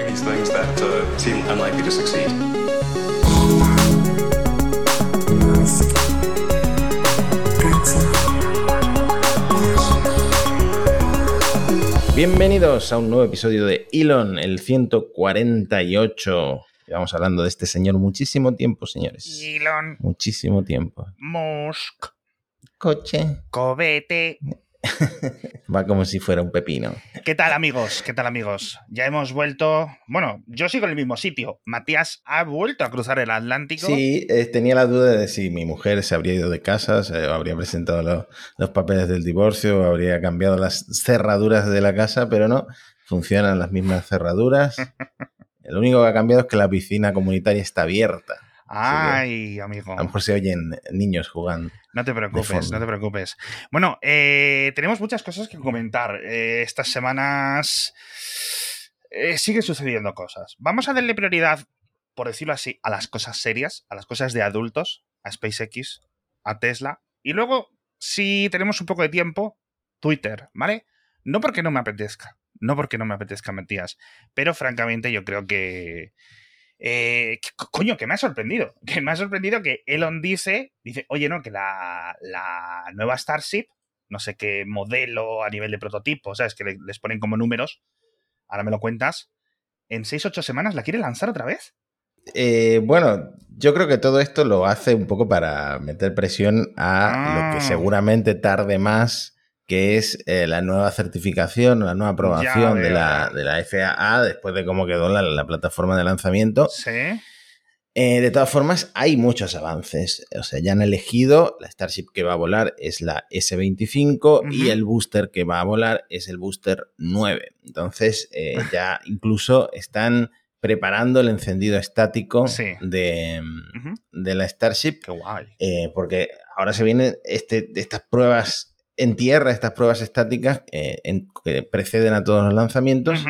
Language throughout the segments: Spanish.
doing these things that uh, seem unlikely to succeed. Bienvenidos a un nuevo episodio de Elon, el 148. Llevamos hablando de este señor muchísimo tiempo, señores. Elon Muchísimo tiempo. Musk, Coche. Cobete. Va como si fuera un pepino. ¿Qué tal amigos? ¿Qué tal amigos? Ya hemos vuelto... Bueno, yo sigo en el mismo sitio. Matías ha vuelto a cruzar el Atlántico. Sí, eh, tenía la duda de si mi mujer se habría ido de casa, se habría presentado lo- los papeles del divorcio, habría cambiado las cerraduras de la casa, pero no, funcionan las mismas cerraduras. Lo único que ha cambiado es que la piscina comunitaria está abierta. Ay, amigo. A lo mejor se oyen niños jugando. No te preocupes, no te preocupes. Bueno, eh, tenemos muchas cosas que comentar. Eh, estas semanas eh, siguen sucediendo cosas. Vamos a darle prioridad, por decirlo así, a las cosas serias, a las cosas de adultos, a SpaceX, a Tesla. Y luego, si tenemos un poco de tiempo, Twitter, ¿vale? No porque no me apetezca, no porque no me apetezca, Matías, pero francamente yo creo que... eh, coño, que me ha sorprendido. Que me ha sorprendido que Elon dice, dice, oye, no, que la, la nueva Starship, no sé qué modelo a nivel de prototipo, ¿sabes? Que le- les ponen como números, ahora me lo cuentas, en 6-8 semanas la quiere lanzar otra vez. Eh, bueno, yo creo que todo esto lo hace un poco para meter presión a Ah. lo que seguramente tarde más, que es eh, la nueva certificación, la nueva aprobación de, la, de la FAA después de cómo quedó la, la plataforma de lanzamiento. Sí. Eh, de todas formas, hay muchos avances. O sea, ya han elegido la Starship que va a volar es la S25 y el booster que va a volar es el booster 9. Entonces, eh, ya incluso están preparando el encendido estático Sí. de, de la Starship, Qué guay. porque ahora se vienen este, estas pruebas en tierra, estas pruebas estáticas eh, en- que preceden a todos los lanzamientos.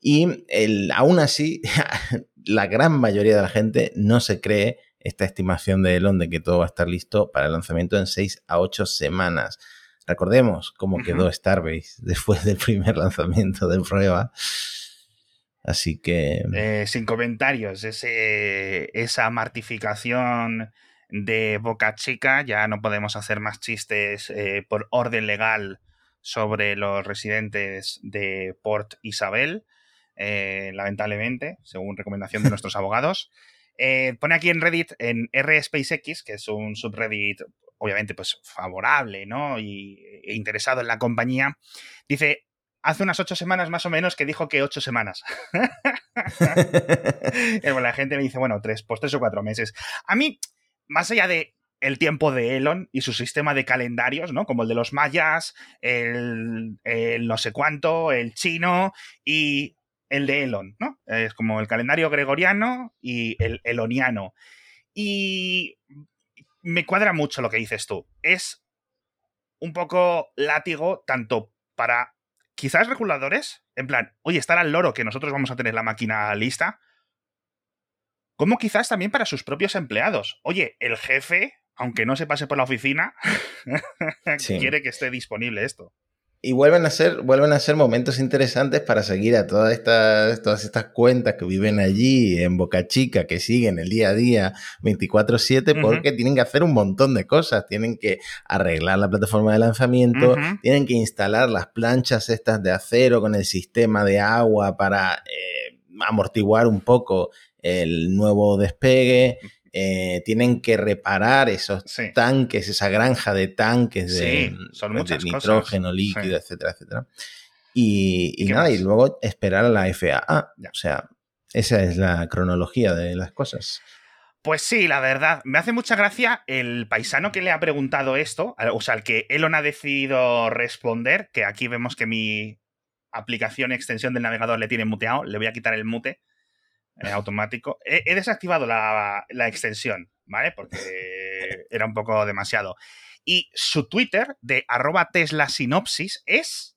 Y el, aún así, la gran mayoría de la gente no se cree esta estimación de Elon de que todo va a estar listo para el lanzamiento en 6 a 8 semanas. Recordemos cómo quedó Starbase después del primer lanzamiento de prueba. Así que Eh, sin comentarios, ese, esa martificación de Boca Chica, ya no podemos hacer más chistes eh, por orden legal sobre los residentes de Port Isabel, eh, lamentablemente, según recomendación de nuestros abogados. Eh, pone aquí en Reddit, en RSpaceX, que es un subreddit obviamente pues favorable, ¿no? Y, e interesado en la compañía, dice, hace unas ocho semanas más o menos que dijo que ocho semanas. Bueno, la gente me dice, bueno, tres, pues tres o cuatro meses. A mí, más allá de el tiempo de Elon y su sistema de calendarios, ¿no? Como el de los mayas, el, no sé cuánto, el chino y el de Elon, ¿no? Es como el calendario gregoriano y el eloniano. Y me cuadra mucho lo que dices tú. Es un poco látigo tanto para quizás reguladores, en plan, oye, estar al loro que nosotros vamos a tener la máquina lista, como quizás también para sus propios empleados. Oye, el jefe, aunque no se pase por la oficina, Sí. quiere que esté disponible esto. Y vuelven a ser, vuelven a ser momentos interesantes para seguir a todas estas, todas estas cuentas que viven allí en Boca Chica, que siguen el día a día 24-7, Ujú. porque tienen que hacer un montón de cosas. Tienen que arreglar la plataforma de lanzamiento, tienen que instalar las planchas estas de acero con el sistema de agua para eh, amortiguar un poco el nuevo despegue. eh, tienen que reparar esos Sí. tanques, esa granja de tanques de, Sí, son cosas. nitrógeno líquido, Sí. etcétera, etcétera. Y, y ¿Y qué nada, más? y luego esperar a la FAA. Ya. O sea, esa es la cronología de las cosas. Pues sí, la verdad, me hace mucha gracia el paisano que le ha preguntado esto, o sea, el que Elon ha decidido responder, que aquí vemos que mi aplicación extensión del navegador le tiene muteado, le voy a quitar el mute eh, automático. He, he desactivado la, la extensión, ¿vale? Porque era un poco demasiado. Y su Twitter de arroba Tesla Sinopsis es,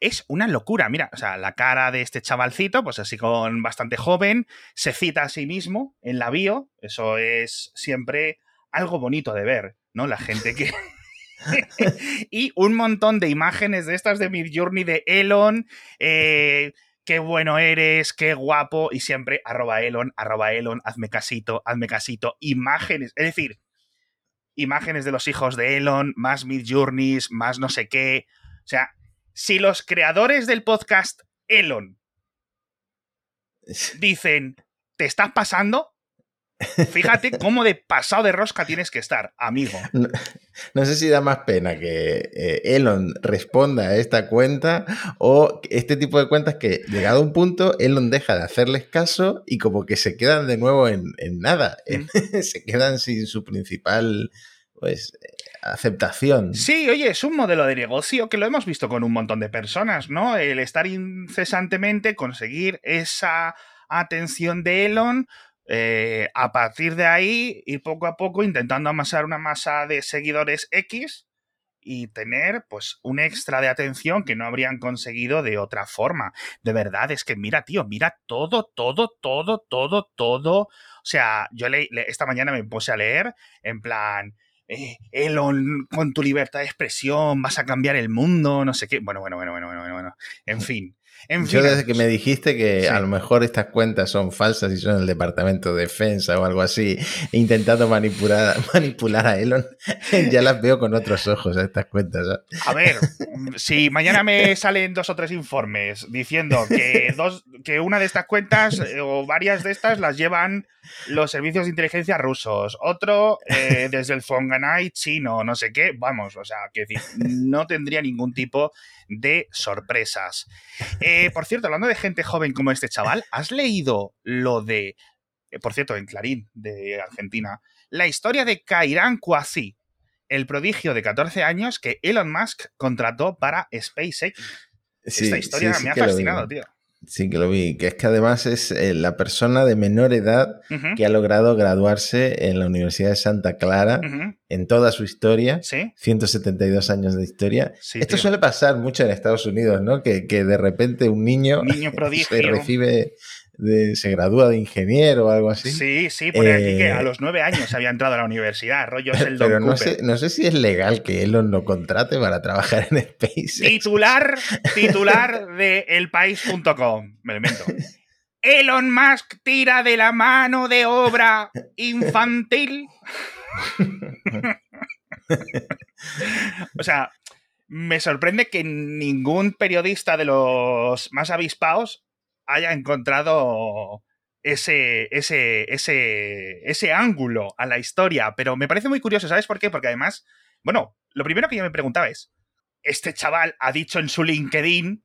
es una locura. Mira, o sea, la cara de este chavalcito, pues así con bastante joven, se cita a sí mismo en la bio. Eso es siempre algo bonito de ver, ¿no? La gente que... y un montón de imágenes de estas de Midjourney de Elon, eh, qué bueno eres, qué guapo, y siempre arroba Elon, arroba Elon, hazme casito, hazme casito, imágenes, es decir, imágenes de los hijos de Elon, más Mid Journeys, más no sé qué. O sea, si los creadores del podcast Elon dicen, ¿te estás pasando? Fíjate cómo de pasado de rosca tienes que estar, amigo. No, sé si da más pena que eh, Elon responda a esta cuenta o este tipo de cuentas que, llegado a un punto, Elon deja de hacerles caso y como que se quedan de nuevo en, nada. Mm. se quedan sin su principal pues, aceptación. Sí, oye, es un modelo de negocio que lo hemos visto con un montón de personas, ¿no? El estar incesantemente, conseguir esa atención de Elon eh, a partir de ahí, ir poco a poco intentando amasar una masa de seguidores X y tener pues un extra de atención que no habrían conseguido de otra forma. De verdad, es que mira, tío, mira todo, todo, todo, todo, todo. O sea, yo le, esta mañana me puse a leer en plan, eh, Elon, con tu libertad de expresión vas a cambiar el mundo, no sé qué. Bueno, bueno, bueno, bueno, bueno, bueno. En fin. Yo desde que me dijiste que a lo mejor estas cuentas son falsas y son el Departamento de Defensa o algo así, intentando manipular, manipular a Elon, ya las veo con otros ojos a estas cuentas. A ver, si mañana me salen dos o tres informes diciendo que, dos, que una de estas cuentas eh, o varias de estas las llevan los servicios de inteligencia rusos, otro eh, desde el Fonganay chino, no sé qué, vamos, o sea, que no tendría ningún tipo de sorpresas. Eh, por cierto, hablando de gente joven como este chaval, ¿has leído lo de, eh, por cierto, en Clarín de Argentina, la historia de Kairan Kwasi, el prodigio de 14 años que Elon Musk contrató para SpaceX? Esta historia me ha fascinado, tío. Sí, que lo vi. Que es que además es eh, la persona de menor edad que ha logrado graduarse en la Universidad de Santa Clara en toda su historia. ¿Sí? 172 años de historia. Esto suele pasar mucho en Estados Unidos, ¿no? Que, que de repente un niño, niño prodigio. se recibe se gradúa de ingeniero o algo así. Sí, sí, pone aquí que a eh, los nueve años había entrado a la universidad, rollo es el Pero no sé, no sé si es legal que Elon lo contrate para trabajar en SpaceX. Titular, titular de elpaís.com, me lo invento. Elon Musk tira de la mano de obra infantil. o sea, me sorprende que ningún periodista de los más avispados haya encontrado ese, ese, ese, ese ángulo a la historia. Pero me parece muy curioso, ¿sabes por qué? Porque además, bueno, lo primero que yo me preguntaba es, este chaval ha dicho en su LinkedIn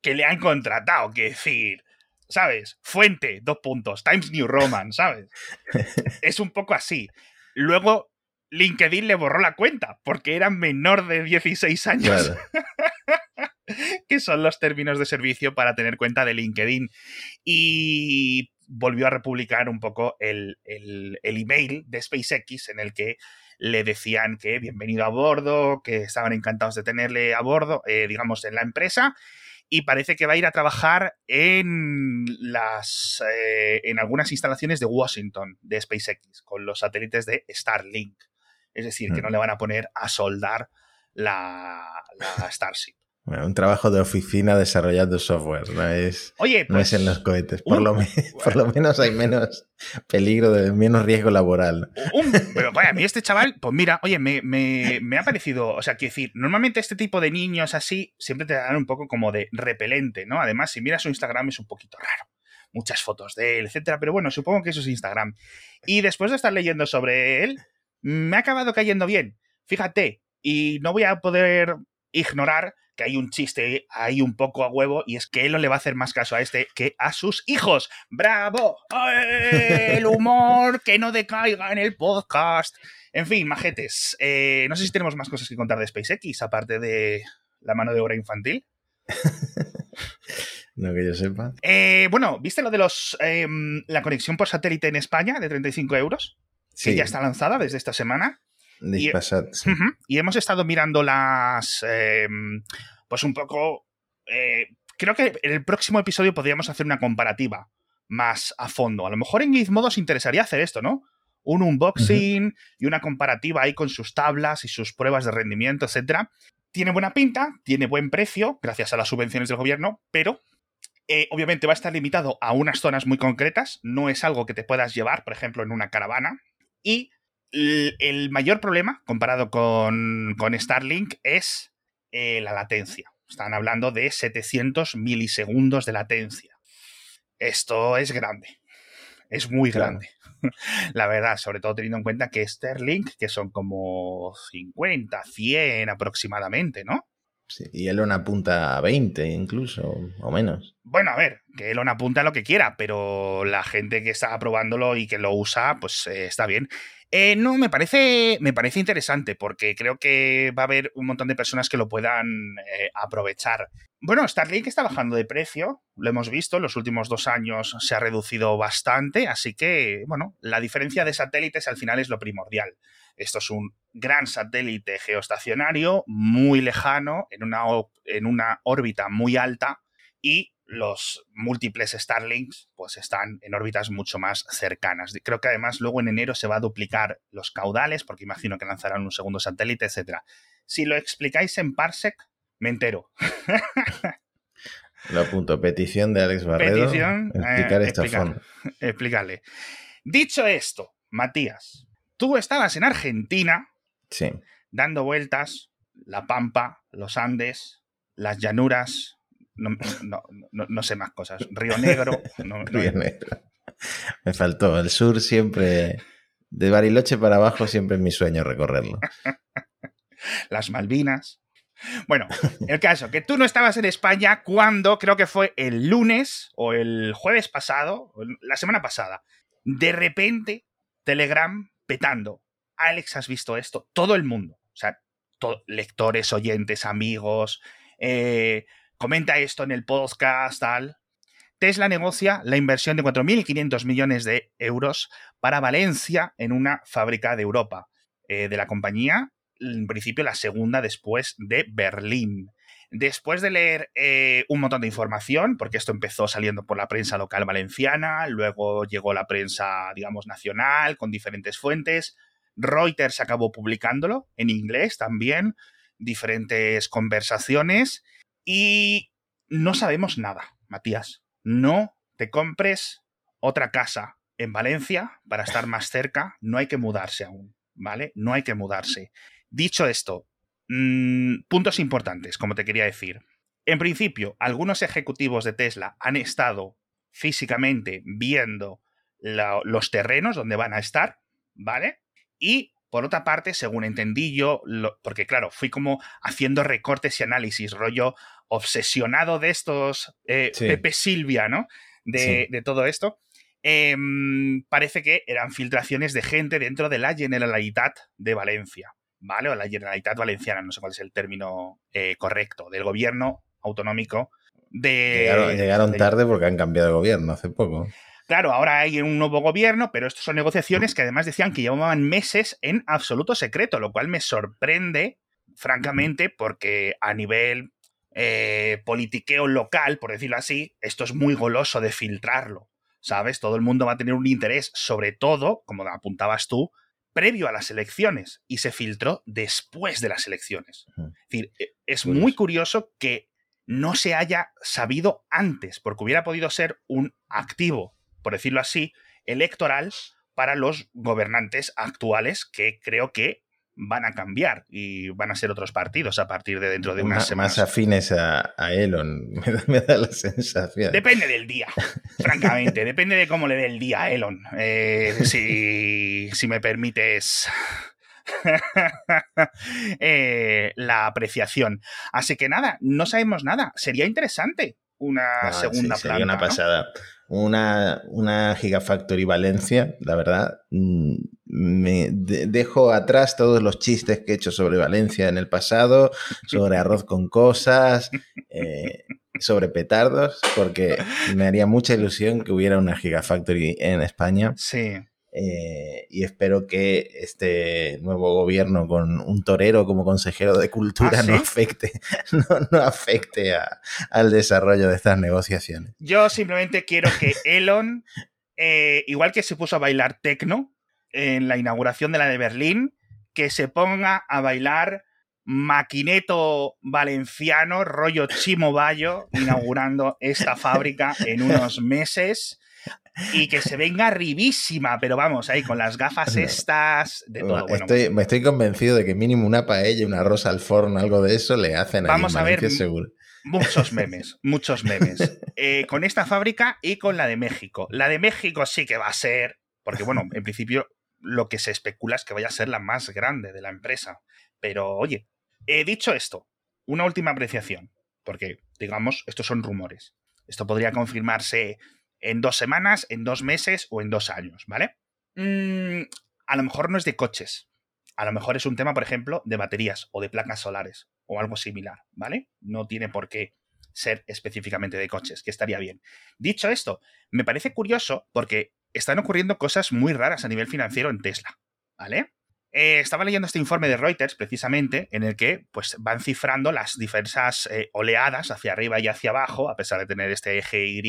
que le han contratado, que decir, ¿sabes? Fuente, dos puntos, Times New Roman, ¿sabes? es un poco así. Luego LinkedIn le borró la cuenta porque era menor de 16 años. que son los términos de servicio para tener cuenta de LinkedIn. Y volvió a republicar un poco el, email de SpaceX en el que le decían que bienvenido a bordo, que estaban encantados de tenerle a bordo, eh, digamos, en la empresa. Y parece que va a ir a trabajar en las eh, en algunas instalaciones de Washington de SpaceX con los satélites de Starlink. Es decir, que no le van a poner a soldar la, la Starship un trabajo de oficina desarrollando software, no es, Oye, no es en los cohetes. Por, lo, por lo menos hay menos peligro, de, menos riesgo laboral. pero vaya, a mí este chaval, pues mira, oye, me, me, me, ha parecido, o sea, quiero decir, normalmente este tipo de niños así siempre te dan un poco como de repelente, ¿no? Además, si miras su Instagram es un poquito raro. Muchas fotos de él, etcétera, pero bueno, supongo que eso es Instagram. Y después de estar leyendo sobre él, me ha acabado cayendo bien. Fíjate, y no voy a poder ignorar que hay un chiste ahí un poco a huevo y es que él no le va a hacer más caso a este que a sus hijos. ¡Bravo! El humor que no decaiga en el podcast. En fin, majetes. Eh, no sé si tenemos más cosas que contar de SpaceX, aparte de la mano de obra infantil. no que yo sepa. Eh, bueno, ¿viste lo de los em, la conexión por satélite en España de 35 euros? Sí. Que ya está lanzada desde esta semana. Y, hemos estado mirando las. Em, pues un poco. Eh, creo que en el próximo episodio podríamos hacer una comparativa más a fondo. A lo mejor en Gizmodo os interesaría hacer esto, ¿no? Un unboxing y una comparativa ahí con sus tablas y sus pruebas de rendimiento, etcétera. Tiene buena pinta, tiene buen precio, gracias a las subvenciones del gobierno, pero Eh, obviamente va a estar limitado a unas zonas muy concretas, no es algo que te puedas llevar, por ejemplo, en una caravana. Y el mayor problema, comparado con, con Starlink, es eh, la latencia. Están hablando de 700 milisegundos de latencia. Esto es grande. Es muy grande. La verdad, sobre todo teniendo en cuenta que Starlink, que son como 50, 100 aproximadamente, ¿no? Y Elon apunta a 20 incluso, o menos. Bueno, a ver, que Elon apunta a lo que quiera, pero la gente que está probándolo y que lo usa, pues eh, está bien. Eh, no, me parece, me parece interesante porque creo que va a haber un montón de personas que lo puedan eh, aprovechar. Bueno, Starlink está bajando de precio, lo hemos visto, en los últimos dos años se ha reducido bastante, así que, bueno, la diferencia de satélites al final es lo primordial. Esto es un gran satélite geoestacionario, muy lejano, en una, en una órbita muy alta y los múltiples Starlinks pues están en órbitas mucho más cercanas. Creo que además luego en enero se va a duplicar los caudales, porque imagino que lanzarán un segundo satélite, etc. Si lo explicáis en Parsec, me entero. Lo apunto, petición de Alex Barredo. Petición, explicar eh, esta forma. Explicarle. Dicho esto, Matías, tú estabas en Argentina sí. dando vueltas, la Pampa, los Andes, las llanuras, no, sé más cosas. Río Negro. Río Negro. Me faltó. El sur siempre. De Bariloche para abajo siempre es mi sueño recorrerlo. Las Malvinas. Bueno, el caso, que tú no estabas en España cuando creo que fue el lunes o el jueves pasado, la semana pasada. De repente, Telegram petando. Alex, ¿has visto esto? Todo el mundo. O sea, lectores, oyentes, amigos, eh, comenta esto en el podcast, tal. Tesla negocia la inversión de 4.500 millones de euros para Valencia en una fábrica de Europa eh, de la compañía, en principio la segunda después de Berlín. Después de leer eh, un montón de información, porque esto empezó saliendo por la prensa local valenciana, luego llegó la prensa, digamos, nacional, con diferentes fuentes, Reuters acabó publicándolo en inglés también, diferentes conversaciones, y no sabemos nada, Matías. No te compres otra casa en Valencia para estar más cerca. No hay que mudarse aún, ¿vale? No hay que mudarse. Dicho esto, mm, puntos importantes, como te quería decir. En principio, algunos ejecutivos de Tesla han estado físicamente viendo los terrenos donde van a estar, ¿vale? Y por otra parte, según entendí yo, porque claro, fui como haciendo recortes y análisis, rollo obsesionado de estos, eh, Pepe Silvia, ¿no? De, todo esto. Em, parece que eran filtraciones de gente dentro de la Generalitat de Valencia, ¿vale? O la Generalitat Valenciana, no sé cuál es el término eh, correcto, del gobierno autonómico de... Llegaron, tarde porque han cambiado de gobierno hace poco. Claro, ahora hay un nuevo gobierno, pero estas son negociaciones que además decían que llevaban meses en absoluto secreto, lo cual me sorprende, francamente, porque a nivel eh, politiqueo local, por decirlo así, esto es muy goloso de filtrarlo, ¿sabes? Todo el mundo va a tener un interés, sobre todo, como apuntabas tú, previo a las elecciones y se filtró después de las elecciones. Es decir, e, es muy curioso que no se haya sabido antes, porque hubiera podido ser un activo por decirlo así, electoral para los gobernantes actuales que creo que van a cambiar y van a ser otros partidos a partir de dentro de unas semanas. Más afines a, Elon, me da, la sensación. Depende del día, francamente, depende de cómo le dé el día a Elon. Eh, si, si me permites eh, la apreciación. Así que nada, no sabemos nada. Sería interesante una ah, segunda sí, Sería una pasada una, una Gigafactory Valencia, la verdad, mm, me dejo atrás todos los chistes que he hecho sobre Valencia en el pasado, sobre arroz con cosas, eh, sobre petardos, porque me haría mucha ilusión que hubiera una Gigafactory en España. Sí. Eh, y espero que este nuevo gobierno con un torero como consejero de cultura ¿Ah, no afecte, no, afecte al desarrollo de estas negociaciones. Yo simplemente quiero que Elon, eh, igual que se puso a bailar tecno en la inauguración de la de Berlín, que se ponga a bailar maquineto valenciano, rollo Chimo Bayo, inaugurando esta fábrica en unos meses y que se venga arribísima, pero vamos, ahí con las gafas estas, de todo. Bueno, estoy, me estoy convencido de que mínimo una paella, una rosa al forno, algo de eso le hacen Vamos a ver seguro. muchos memes, muchos memes. Eh, con esta fábrica y con la de México. La de México sí que va a ser, porque bueno, en principio lo que se especula es que vaya a ser la más grande de la empresa. Pero oye, he dicho esto, una última apreciación, porque digamos, estos son rumores. Esto podría confirmarse en dos semanas, en dos meses o en dos años, ¿vale? Mm, a lo mejor no es de coches. A lo mejor es un tema, por ejemplo, de baterías o de placas solares o algo similar, ¿vale? No tiene por qué ser específicamente de coches, que estaría bien. Dicho esto, me parece curioso porque están ocurriendo cosas muy raras a nivel financiero en Tesla, ¿vale? Eh, estaba leyendo este informe de Reuters, precisamente, en el que pues, van cifrando las diversas eh, oleadas hacia arriba y hacia abajo, a pesar de tener este eje Y,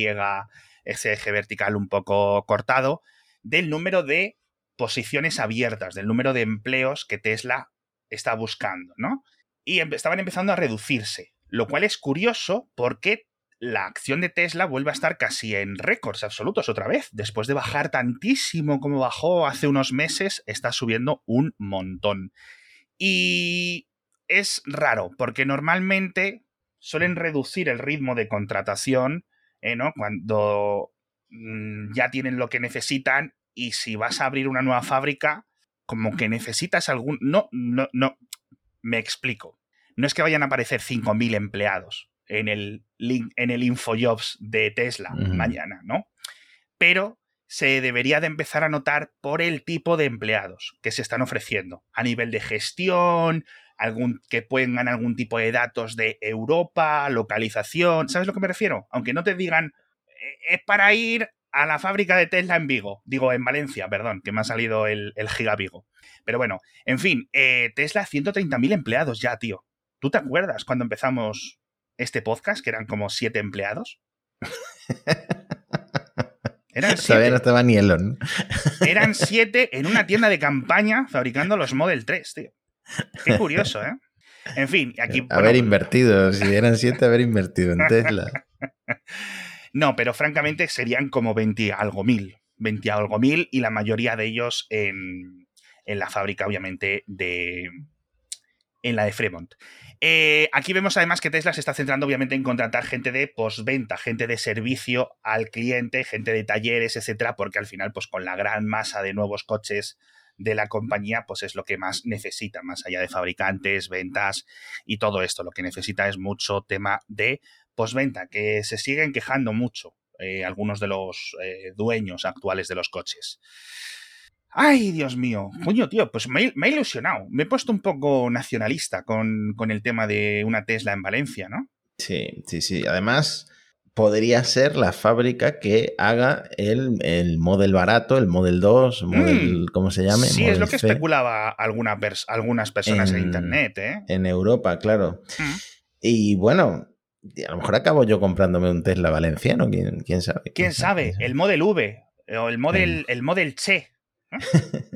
ese eje vertical un poco cortado, del número de posiciones abiertas, del número de empleos que Tesla está buscando, ¿no? Y estaban empezando a reducirse, lo cual es curioso porque la acción de Tesla vuelve a estar casi en récords absolutos otra vez. Después de bajar tantísimo como bajó hace unos meses, está subiendo un montón. Y es raro, porque normalmente suelen reducir el ritmo de contratación ¿eh? ¿no? cuando mm, ya tienen lo que necesitan y si vas a abrir una nueva fábrica, como que necesitas algún... No, no, no, me explico. No es que vayan a aparecer 5.000 empleados en el, link, en el InfoJobs de Tesla mañana, ¿no? Pero se debería de empezar a notar por el tipo de empleados que se están ofreciendo a nivel de gestión, algún, que pongan algún tipo de datos de Europa, localización, ¿sabes a lo que me refiero? Aunque no te digan, eh, es para ir a la fábrica de Tesla en Vigo, digo en Valencia, perdón, que me ha salido el, el Giga Vigo. Pero bueno, en fin, eh, Tesla 130.000 empleados ya, tío. ¿Tú te acuerdas cuando empezamos este podcast, que eran como siete empleados. Eran siete. Todavía no estaba ni Elon. Eran siete en una tienda de campaña fabricando los Model 3, tío. Qué curioso, ¿eh? En fin, aquí. Haber invertido, si eran siete, haber invertido en Tesla. no, pero francamente serían como 20 algo mil. 20 algo mil y la mayoría de ellos en, en la fábrica, obviamente, de. En la de Fremont. Eh, aquí vemos además que Tesla se está centrando obviamente en contratar gente de postventa, gente de servicio al cliente, gente de talleres, etcétera, porque al final, pues con la gran masa de nuevos coches de la compañía, pues es lo que más necesita, más allá de fabricantes, ventas y todo esto. Lo que necesita es mucho tema de postventa, que se siguen quejando mucho eh, algunos de los eh, dueños actuales de los coches. Ay, Dios mío. Coño, tío, pues me, he ilusionado. Me he puesto un poco nacionalista con, el tema de una Tesla en Valencia, ¿no? Sí, sí, sí. Además, podría ser la fábrica que haga el, el Model barato, el Model 2, Model, mm. ¿cómo se llame? Sí, es lo que especulaba alguna algunas personas en, Internet, ¿eh? En Europa, claro. Mm. Y bueno, a lo mejor acabo yo comprándome un Tesla valenciano, quién, quién sabe. ¿Quién, sabe? El Model V o el Model, el Model Che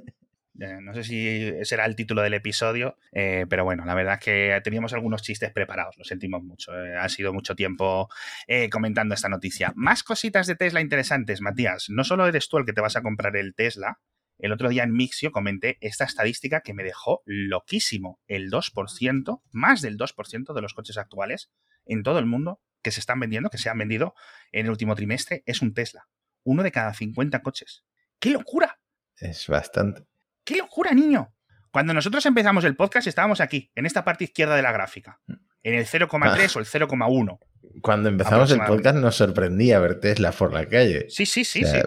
no sé si será el título del episodio, eh, pero bueno, la verdad es que teníamos algunos chistes preparados, lo sentimos mucho. Eh, ha sido mucho tiempo eh, comentando esta noticia. Más cositas de Tesla interesantes, Matías. No solo eres tú el que te vas a comprar el Tesla. El otro día en Mixio comenté esta estadística que me dejó loquísimo. El 2%, más del 2% de los coches actuales en todo el mundo que se están vendiendo, que se han vendido en el último trimestre, es un Tesla. Uno de cada 50 coches. ¡Qué locura! Es bastante. ¡Qué locura, niño! Cuando nosotros empezamos el podcast estábamos aquí, en esta parte izquierda de la gráfica, en el 0,3 ah. o el 0,1. Cuando empezamos el podcast nos sorprendía ver Tesla por la calle. Sí, sí, sí. sí.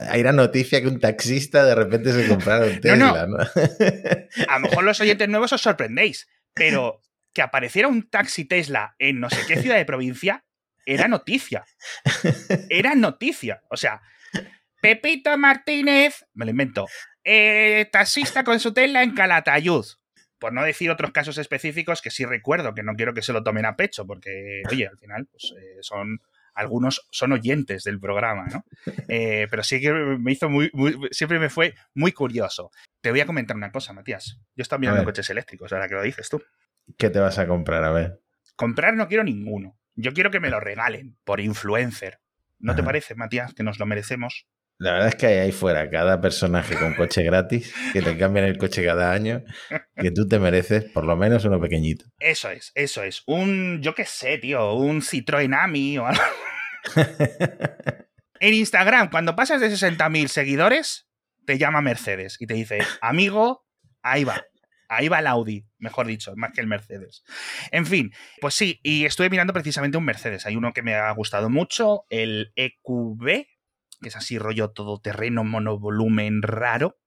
Hay una noticia que un taxista de repente se comprara un Tesla, ¿no? A lo mejor los oyentes nuevos os sorprendéis, pero que apareciera un taxi Tesla en no sé qué ciudad de provincia era noticia. Era noticia. O sea, Pepito Martínez, me lo invento, eh, taxista con su tela en Calatayud. Por no decir otros casos específicos que sí recuerdo, que no quiero que se lo tomen a pecho, porque, oye, al final pues, eh, son algunos son oyentes del programa, ¿no? Eh, pero sí que me hizo muy, siempre me fue muy curioso. Te voy a comentar una cosa, Matías. Yo estaba mirando coches eléctricos, ahora que lo dices tú. ¿Qué te vas a comprar? A ver. Comprar no quiero ninguno. Yo quiero que me lo regalen por influencer. ¿No te parece, Matías, que nos lo merecemos? La verdad es que hay ahí fuera cada personaje con coche gratis, que te cambian el coche cada año, que tú te mereces por lo menos uno pequeñito. Eso es, eso es. Un, yo qué sé, tío, un Citroën Ami o algo. En Instagram, cuando pasas de 60.000 seguidores, te llama Mercedes y te dice, amigo, ahí va. Ahí va el Audi, mejor dicho, más que el Mercedes. En fin, pues sí, y estuve mirando precisamente un Mercedes. Hay uno que me ha gustado mucho, el EQB, que es así rollo todoterreno, monovolumen raro.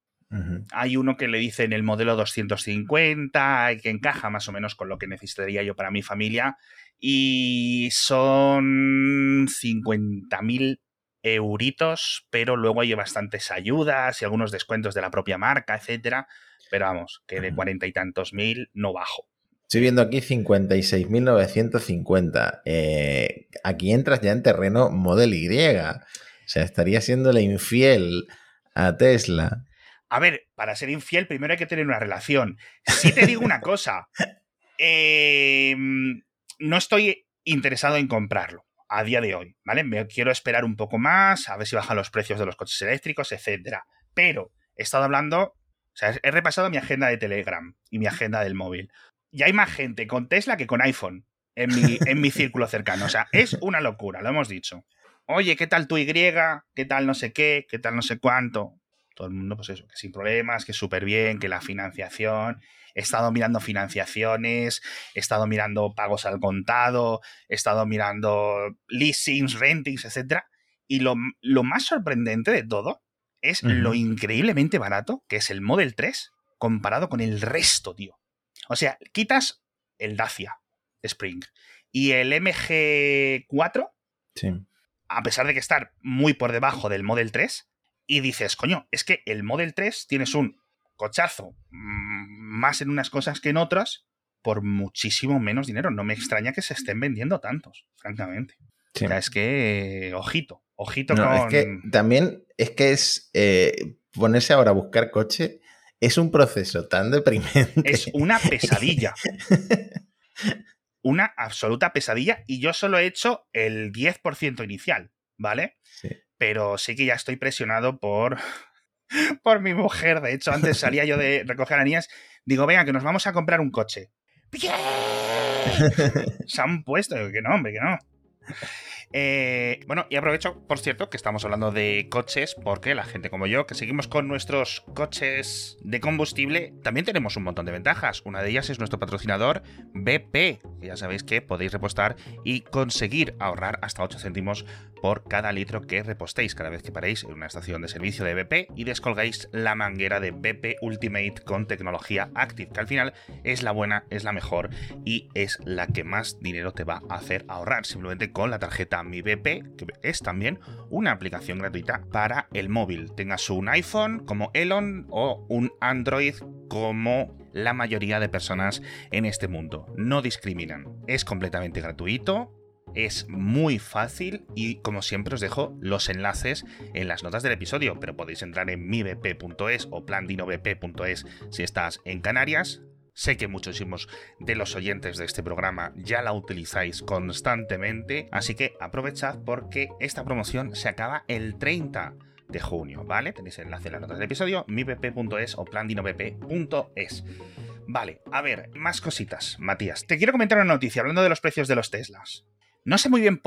Hay uno que le dicen el modelo 250, que encaja más o menos con lo que necesitaría yo para mi familia. Y son 50.000 euritos, pero luego hay bastantes ayudas y algunos descuentos de la propia marca, etcétera. Pero vamos, que de cuarenta y tantos mil no bajo. Estoy viendo aquí 56.950. Eh, aquí entras ya en terreno Model Y. O sea, estaría siéndole infiel a Tesla. A ver, para ser infiel, primero hay que tener una relación. Si te digo una cosa, eh, no estoy interesado en comprarlo a día de hoy, ¿vale? Me quiero esperar un poco más, a ver si bajan los precios de los coches eléctricos, etcétera. Pero he estado hablando, o sea, he repasado mi agenda de Telegram y mi agenda del móvil. Y hay más gente con Tesla que con iPhone en mi, en mi círculo cercano. O sea, es una locura, lo hemos dicho. Oye, ¿qué tal tu Y? ¿Qué tal no sé qué? ¿Qué tal no sé cuánto? Todo el mundo, pues eso, que sin problemas, que súper bien, que la financiación. He estado mirando financiaciones, he estado mirando pagos al contado, he estado mirando leasings, rentings, etc. Y lo, lo más sorprendente de todo es lo increíblemente barato que es el Model 3 comparado con el resto, tío. O sea, quitas el Dacia Spring y el MG4, Sí. A pesar de que estar muy por debajo del Model 3, y dices, coño, es que el Model 3 tienes un cochazo mm, más en unas cosas que en otras por muchísimo menos dinero. No me extraña que se estén vendiendo tantos, francamente. sí. O sea, es que, ojito, ojito No, con... es que también es que es eh, ponerse ahora a buscar coche es un proceso tan deprimente. Es una pesadilla. Una absoluta pesadilla. Y yo solo he hecho el 10% inicial, ¿vale? Sí. Pero sí que ya estoy presionado por, por mi mujer. De hecho, antes salía yo de recoger a niñas. Digo, venga, que nos vamos a comprar un coche. ¡Bien! Se han puesto. Que no, hombre, que no. Eh, bueno, y aprovecho, por cierto, que estamos hablando de coches, porque la gente como yo, que seguimos con nuestros coches de combustible, también tenemos un montón de ventajas. Una de ellas es nuestro patrocinador BP, ya sabéis que podéis repostar y conseguir ahorrar hasta 8 céntimos por cada litro que repostéis cada vez que paréis en una estación de servicio de BP y descolgáis la manguera de BP Ultimate con tecnología Active, que al final es la buena, es la mejor y es la que más dinero te va a hacer ahorrar simplemente con la tarjeta Mi BP, que es también una aplicación gratuita para el móvil. Tengas un iPhone como Elon o un Android como la mayoría de personas en este mundo. No discriminan. Es completamente gratuito. Es muy fácil y como siempre os dejo los enlaces en las notas del episodio, pero podéis entrar en mibp.es o plandinovp.es si estás en Canarias. Sé que muchísimos de los oyentes de este programa ya la utilizáis constantemente, así que aprovechad porque esta promoción se acaba el 30 de junio, ¿vale? Tenéis el enlace en las notas del episodio, mibp.es o plandinovp.es. Vale, a ver, más cositas, Matías. Te quiero comentar una noticia hablando de los precios de los Teslas. No sé muy bien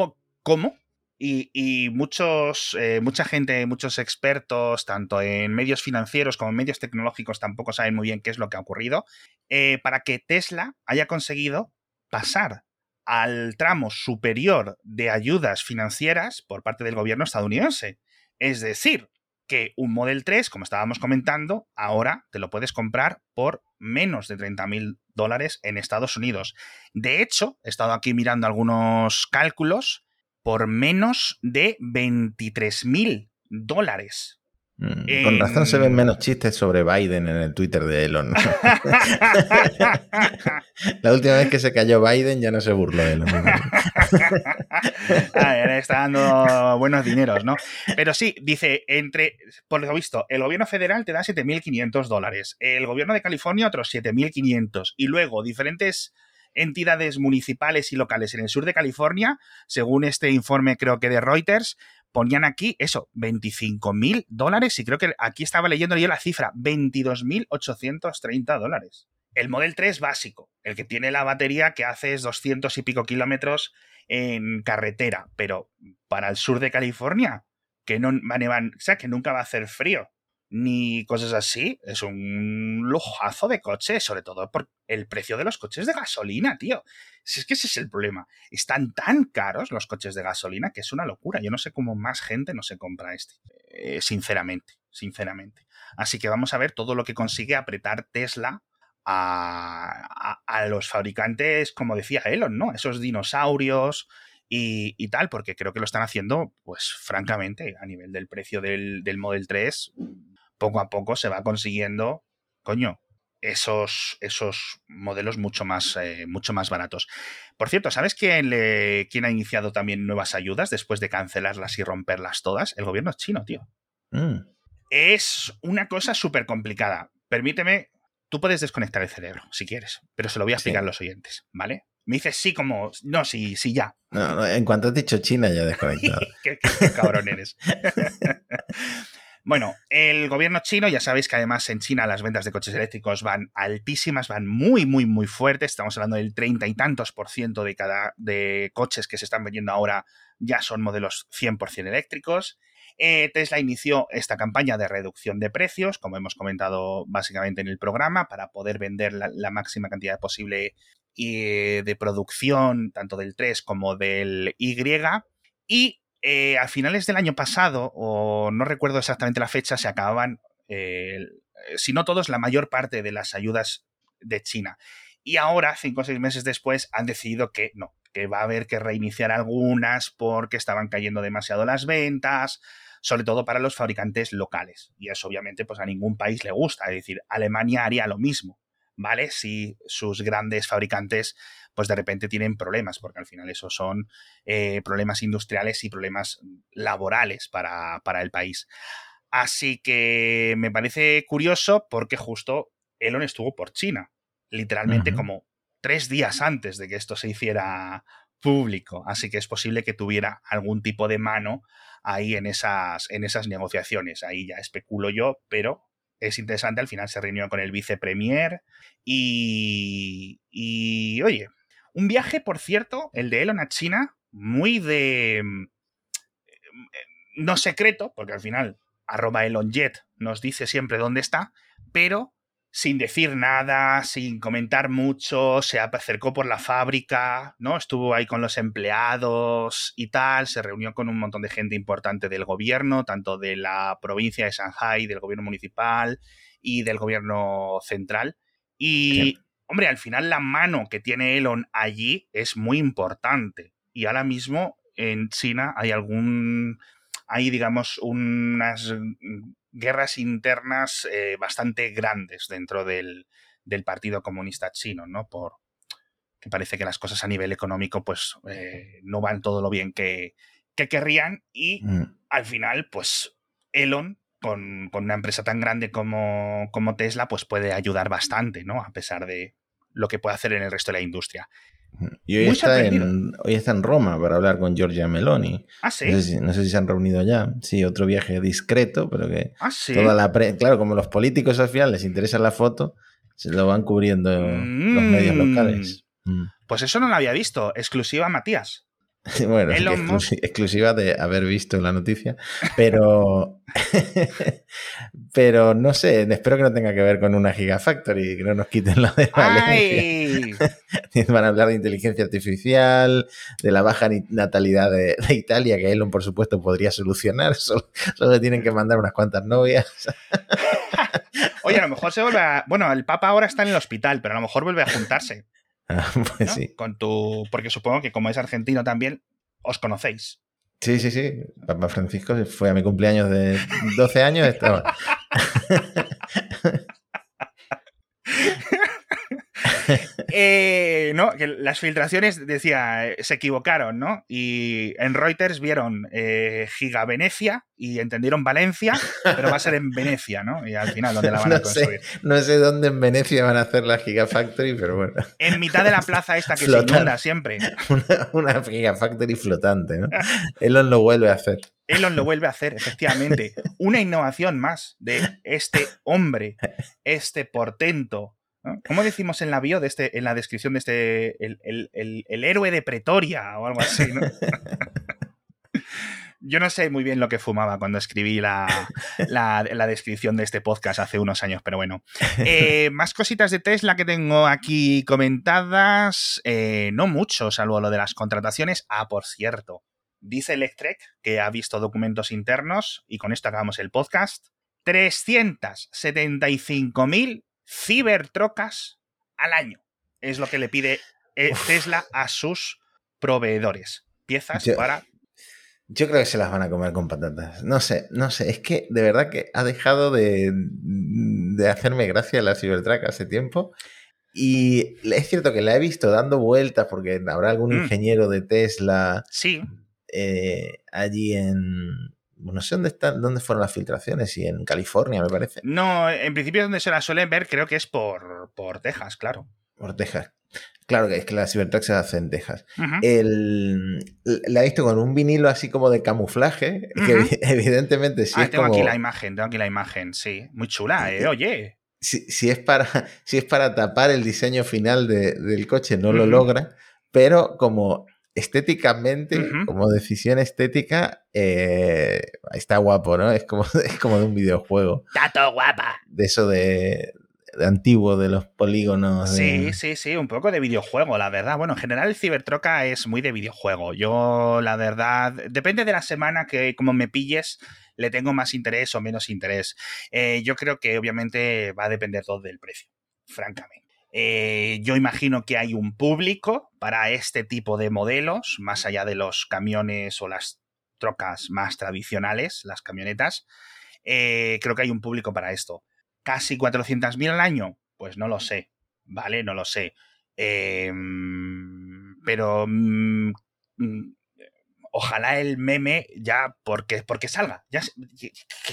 cómo, y, y muchos, eh, mucha gente, muchos expertos, tanto en medios financieros como en medios tecnológicos, tampoco saben muy bien qué es lo que ha ocurrido, eh, para que Tesla haya conseguido pasar al tramo superior de ayudas financieras por parte del gobierno estadounidense. Es decir, que un Model 3, como estábamos comentando, ahora te lo puedes comprar por menos de 30 mil dólares en Estados Unidos. De hecho, he estado aquí mirando algunos cálculos por menos de 23 mil dólares. Mm, con razón se ven menos chistes sobre Biden en el Twitter de Elon. La última vez que se cayó Biden ya no se burló de Elon. está dando buenos dineros, ¿no? Pero sí, dice, entre, por lo visto, el gobierno federal te da 7.500 dólares, el gobierno de California otros 7.500 y luego diferentes entidades municipales y locales en el sur de California, según este informe creo que de Reuters, ponían aquí eso, 25 mil dólares y creo que aquí estaba leyendo yo la cifra, 22.830 dólares. El Model 3 básico, el que tiene la batería que haces 200 y pico kilómetros en carretera, pero para el sur de California, que no o sea, que nunca va a hacer frío ni cosas así. Es un lujazo de coche, sobre todo por el precio de los coches de gasolina, tío. Si es que ese es el problema. Están tan caros los coches de gasolina que es una locura. Yo no sé cómo más gente no se compra este. Eh, sinceramente, sinceramente. Así que vamos a ver todo lo que consigue apretar Tesla a, a, los fabricantes, como decía Elon, ¿no? Esos dinosaurios, y, y, tal, porque creo que lo están haciendo, pues francamente, a nivel del precio del, del Model 3, poco a poco se va consiguiendo, coño, esos, esos modelos mucho más, eh, mucho más baratos. Por cierto, ¿sabes quién, le, quién ha iniciado también nuevas ayudas después de cancelarlas y romperlas todas? El gobierno chino, tío. Mm. Es una cosa súper complicada. Permíteme, tú puedes desconectar el cerebro si quieres, pero se lo voy a explicar a los oyentes, ¿vale? Me dices sí como, no, sí, sí, ya. No, en cuanto has dicho China ya he desconectado. qué, qué cabrón eres. Bueno, el gobierno chino, ya sabéis que además en China las ventas de coches eléctricos van altísimas, van muy, muy, muy fuertes. Estamos hablando del treinta y tantos por ciento de cada de coches que se están vendiendo ahora ya son modelos 100% eléctricos. Eh, Tesla inició esta campaña de reducción de precios, como hemos comentado básicamente en el programa, para poder vender la, máxima cantidad posible eh, de producción, tanto del 3 como del Y. Y eh, a finales del año pasado, o no recuerdo exactamente la fecha, se acababan, eh, si no todos, la mayor parte de las ayudas de China. Y ahora, cinco o seis meses después, han decidido que no, que va a haber que reiniciar algunas porque estaban cayendo demasiado las ventas, sobre todo para los fabricantes locales. Y eso obviamente pues a ningún país le gusta. Es decir, Alemania haría lo mismo, ¿vale? Si sus grandes fabricantes pues de repente tienen problemas, porque al final esos son eh, problemas industriales y problemas laborales para, el país. Así que me parece curioso porque justo Elon estuvo por China, literalmente como tres días antes de que esto se hiciera público. Así que es posible que tuviera algún tipo de mano ahí en esas, en esas negociaciones. Ahí ya especulo yo, pero es interesante. Al final se reunió con el vicepremier y, y oye, un viaje, por cierto, el de Elon a China, muy de... Mm, no secreto, porque al final arroba ElonJet nos dice siempre dónde está, pero sin decir nada, sin comentar mucho, se acercó por la fábrica, ¿no? Estuvo ahí con los empleados y tal, se reunió con un montón de gente importante del gobierno, tanto de la provincia de Shanghai, del gobierno municipal y del gobierno central. Y hombre, al final la mano que tiene Elon allí es muy importante. Y ahora mismo en China hay algún, hay digamos unas guerras internas eh, bastante grandes dentro del, Partido Comunista Chino, ¿no? Por que parece que las cosas a nivel económico pues eh, no van todo lo bien que, que querrían y mm. al final pues Elon con, una empresa tan grande como, como Tesla pues puede ayudar bastante, ¿no? A pesar de, lo que puede hacer en el resto de la industria. Y hoy está, en, hoy está en Roma para hablar con Giorgia Meloni. Ah, sí. No sé, si, se han reunido ya. Sí, otro viaje discreto, pero que ah, ¿sí? toda la claro, como los políticos al final les interesa la foto, se lo van cubriendo los medios mm. locales. Mm. Pues eso no lo había visto. Exclusiva Matías. bueno, exclusiva de haber visto la noticia, pero, pero no sé, espero que no tenga que ver con una Gigafactory, que no nos quiten lo de Valencia. Van a hablar de inteligencia artificial, de la baja natalidad de, Italia, que Elon, por supuesto, podría solucionar, solo, solo tienen que mandar unas cuantas novias. Oye, a lo mejor se vuelve a... Bueno, el Papa ahora está en el hospital, pero a lo mejor vuelve a juntarse. pues sí. Con tu, porque supongo que como es argentino también, os conocéis. Sí, sí, sí. Papá Francisco fue a mi cumpleaños de 12 años, estaba. Eh, no, que las filtraciones decía, se equivocaron, ¿no? Y en Reuters vieron eh, Giga Venecia y entendieron Valencia, pero va a ser en Venecia, ¿no? Y al final, ¿dónde la van a construir? no sé dónde en Venecia van a hacer la Gigafactory, pero bueno. En mitad de la plaza esta que se inunda siempre. Una, una Gigafactory flotante, ¿no? Elon lo vuelve a hacer. Elon lo vuelve a hacer, efectivamente. Una innovación más de este hombre, este portento, ¿Cómo decimos en la bio de este, en la descripción de este, el, héroe de Pretoria o algo así, Yo no sé muy bien lo que fumaba cuando escribí la, descripción de este podcast hace unos años, pero bueno. Eh, más cositas de Tesla que tengo aquí comentadas. Eh, no mucho, salvo lo de las contrataciones. Ah, por cierto. Dice Electrek que ha visto documentos internos, y con esto acabamos el podcast. 375.000 cibertrocas al año. Es lo que le pide eh, Tesla a sus proveedores. Piezas para. Yo creo que se las van a comer con patatas. No sé, no sé. Es que de verdad que ha dejado de, de hacerme gracia la Cybertruck hace tiempo. Y es cierto que la he visto dando vueltas porque habrá algún mm. ingeniero de Tesla sí. Eh, allí en, no sé dónde están, dónde fueron las filtraciones, y en California, me parece. No, en principio donde se las suelen ver, creo que es por, por Texas, claro. Por Texas. Claro que es que la Cybertruck se hace en Texas. el, la he visto con un vinilo así como de camuflaje, que evidentemente sí ah, es tengo aquí la imagen, tengo aquí la imagen, sí. Muy chula, ¿eh? Oye. Si, si, es, para, si es para tapar el diseño final del coche, no lo logra, pero como estéticamente, como decisión estética, eh, está guapo, ¿no? Es como, es como de un videojuego. Está guapa. De eso de, antiguo, de los polígonos. Sí, sí, sí, un poco de videojuego, la verdad. Bueno, en general el Cibertroca es muy de videojuego. Yo, la verdad, depende de la semana que como me pilles, le tengo más interés o menos interés. Eh, yo creo que obviamente va a depender todo del precio, francamente. Eh, yo imagino que hay un público para este tipo de modelos, más allá de los camiones o las trocas más tradicionales, las camionetas. Eh, creo que hay un público para esto. ¿Casi 400.000 al año? Pues no lo sé, ¿vale? No lo sé. Em, pero mm, mm, ojalá el meme ya, porque, porque salga, ya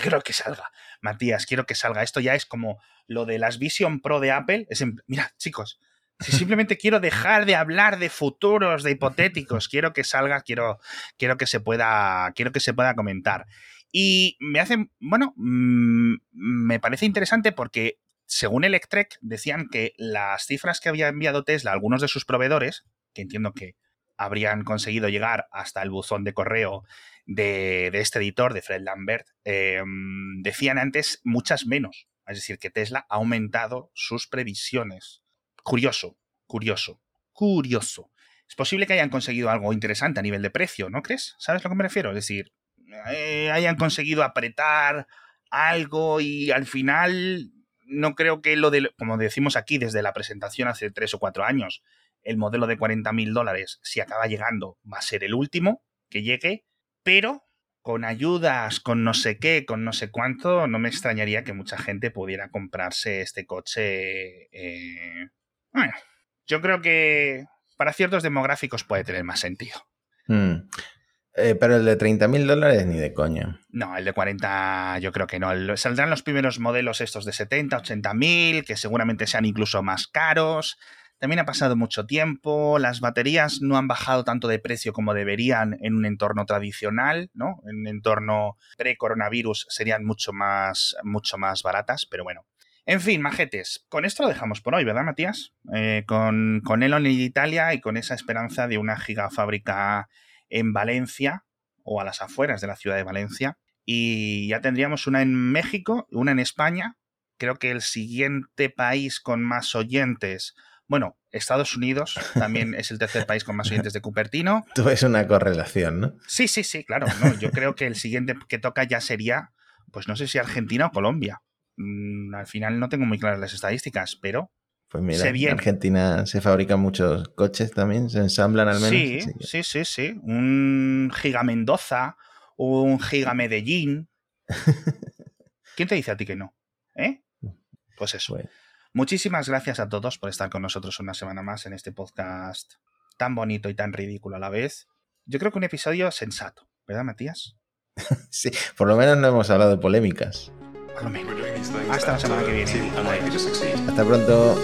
quiero que salga, Matías, quiero que salga. Esto ya es como lo de las Vision Pro de Apple. Es mira, chicos, si simplemente quiero dejar de hablar de futuros, de hipotéticos, quiero que salga, quiero, quiero que se pueda, quiero que se pueda comentar. Y me hace, bueno, mm, me parece interesante porque según Electrek decían que las cifras que había enviado Tesla a algunos de sus proveedores, que entiendo que habrían conseguido llegar hasta el buzón de correo de, este editor, de Fred Lambert, em, decían antes muchas menos. Es decir, que Tesla ha aumentado sus previsiones. Curioso, curioso, curioso. Es posible que hayan conseguido algo interesante a nivel de precio, ¿no crees? ¿Sabes a lo que me refiero? Es decir, eh, hayan conseguido apretar algo y al final no creo que lo de, como decimos aquí desde la presentación hace tres o cuatro años, el modelo de 40 mil dólares, si acaba llegando, va a ser el último que llegue, pero con ayudas, con no sé qué, con no sé cuánto, no me extrañaría que mucha gente pudiera comprarse este coche. Eh, bueno, yo creo que para ciertos demográficos puede tener más sentido. Hmm. Eh, pero el de 30 mil dólares ni de coño. No, el de 40 yo creo que no. Saldrán los primeros modelos estos de 70, 80 mil, que seguramente sean incluso más caros. También ha pasado mucho tiempo, las baterías no han bajado tanto de precio como deberían en un entorno tradicional, ¿no? En un entorno pre-coronavirus serían mucho más, mucho más baratas, pero bueno. En fin, majetes, con esto lo dejamos por hoy, ¿verdad, Matías? Eh, con, con Elon en Italia y con esa esperanza de una gigafábrica en Valencia o a las afueras de la ciudad de Valencia. Y ya tendríamos una en México, una en España. Creo que el siguiente país con más oyentes bueno, Estados Unidos también es el tercer país con más oyentes de Cupertino. Tú ves una correlación, ¿no? Sí, sí, sí, claro. Yo creo que el siguiente que toca ya sería, pues no sé si Argentina o Colombia. Mm, al final no tengo muy claras las estadísticas, pero Pues mira, Se en. Argentina se fabrican muchos coches también, se ensamblan al menos. Sí, sí, sí, sí. Un Giga Mendoza, un Giga Medellín. ¿Quién te dice a ti que no? ¿Eh? Pues eso. Bueno, Muchísimas gracias a todos por estar con nosotros una semana más en este podcast tan bonito y tan ridículo a la vez. Yo creo que un episodio sensato, ¿verdad, Matías? sí, por lo menos no hemos hablado de polémicas. Por lo menos. Hasta la semana que viene. Hasta pronto.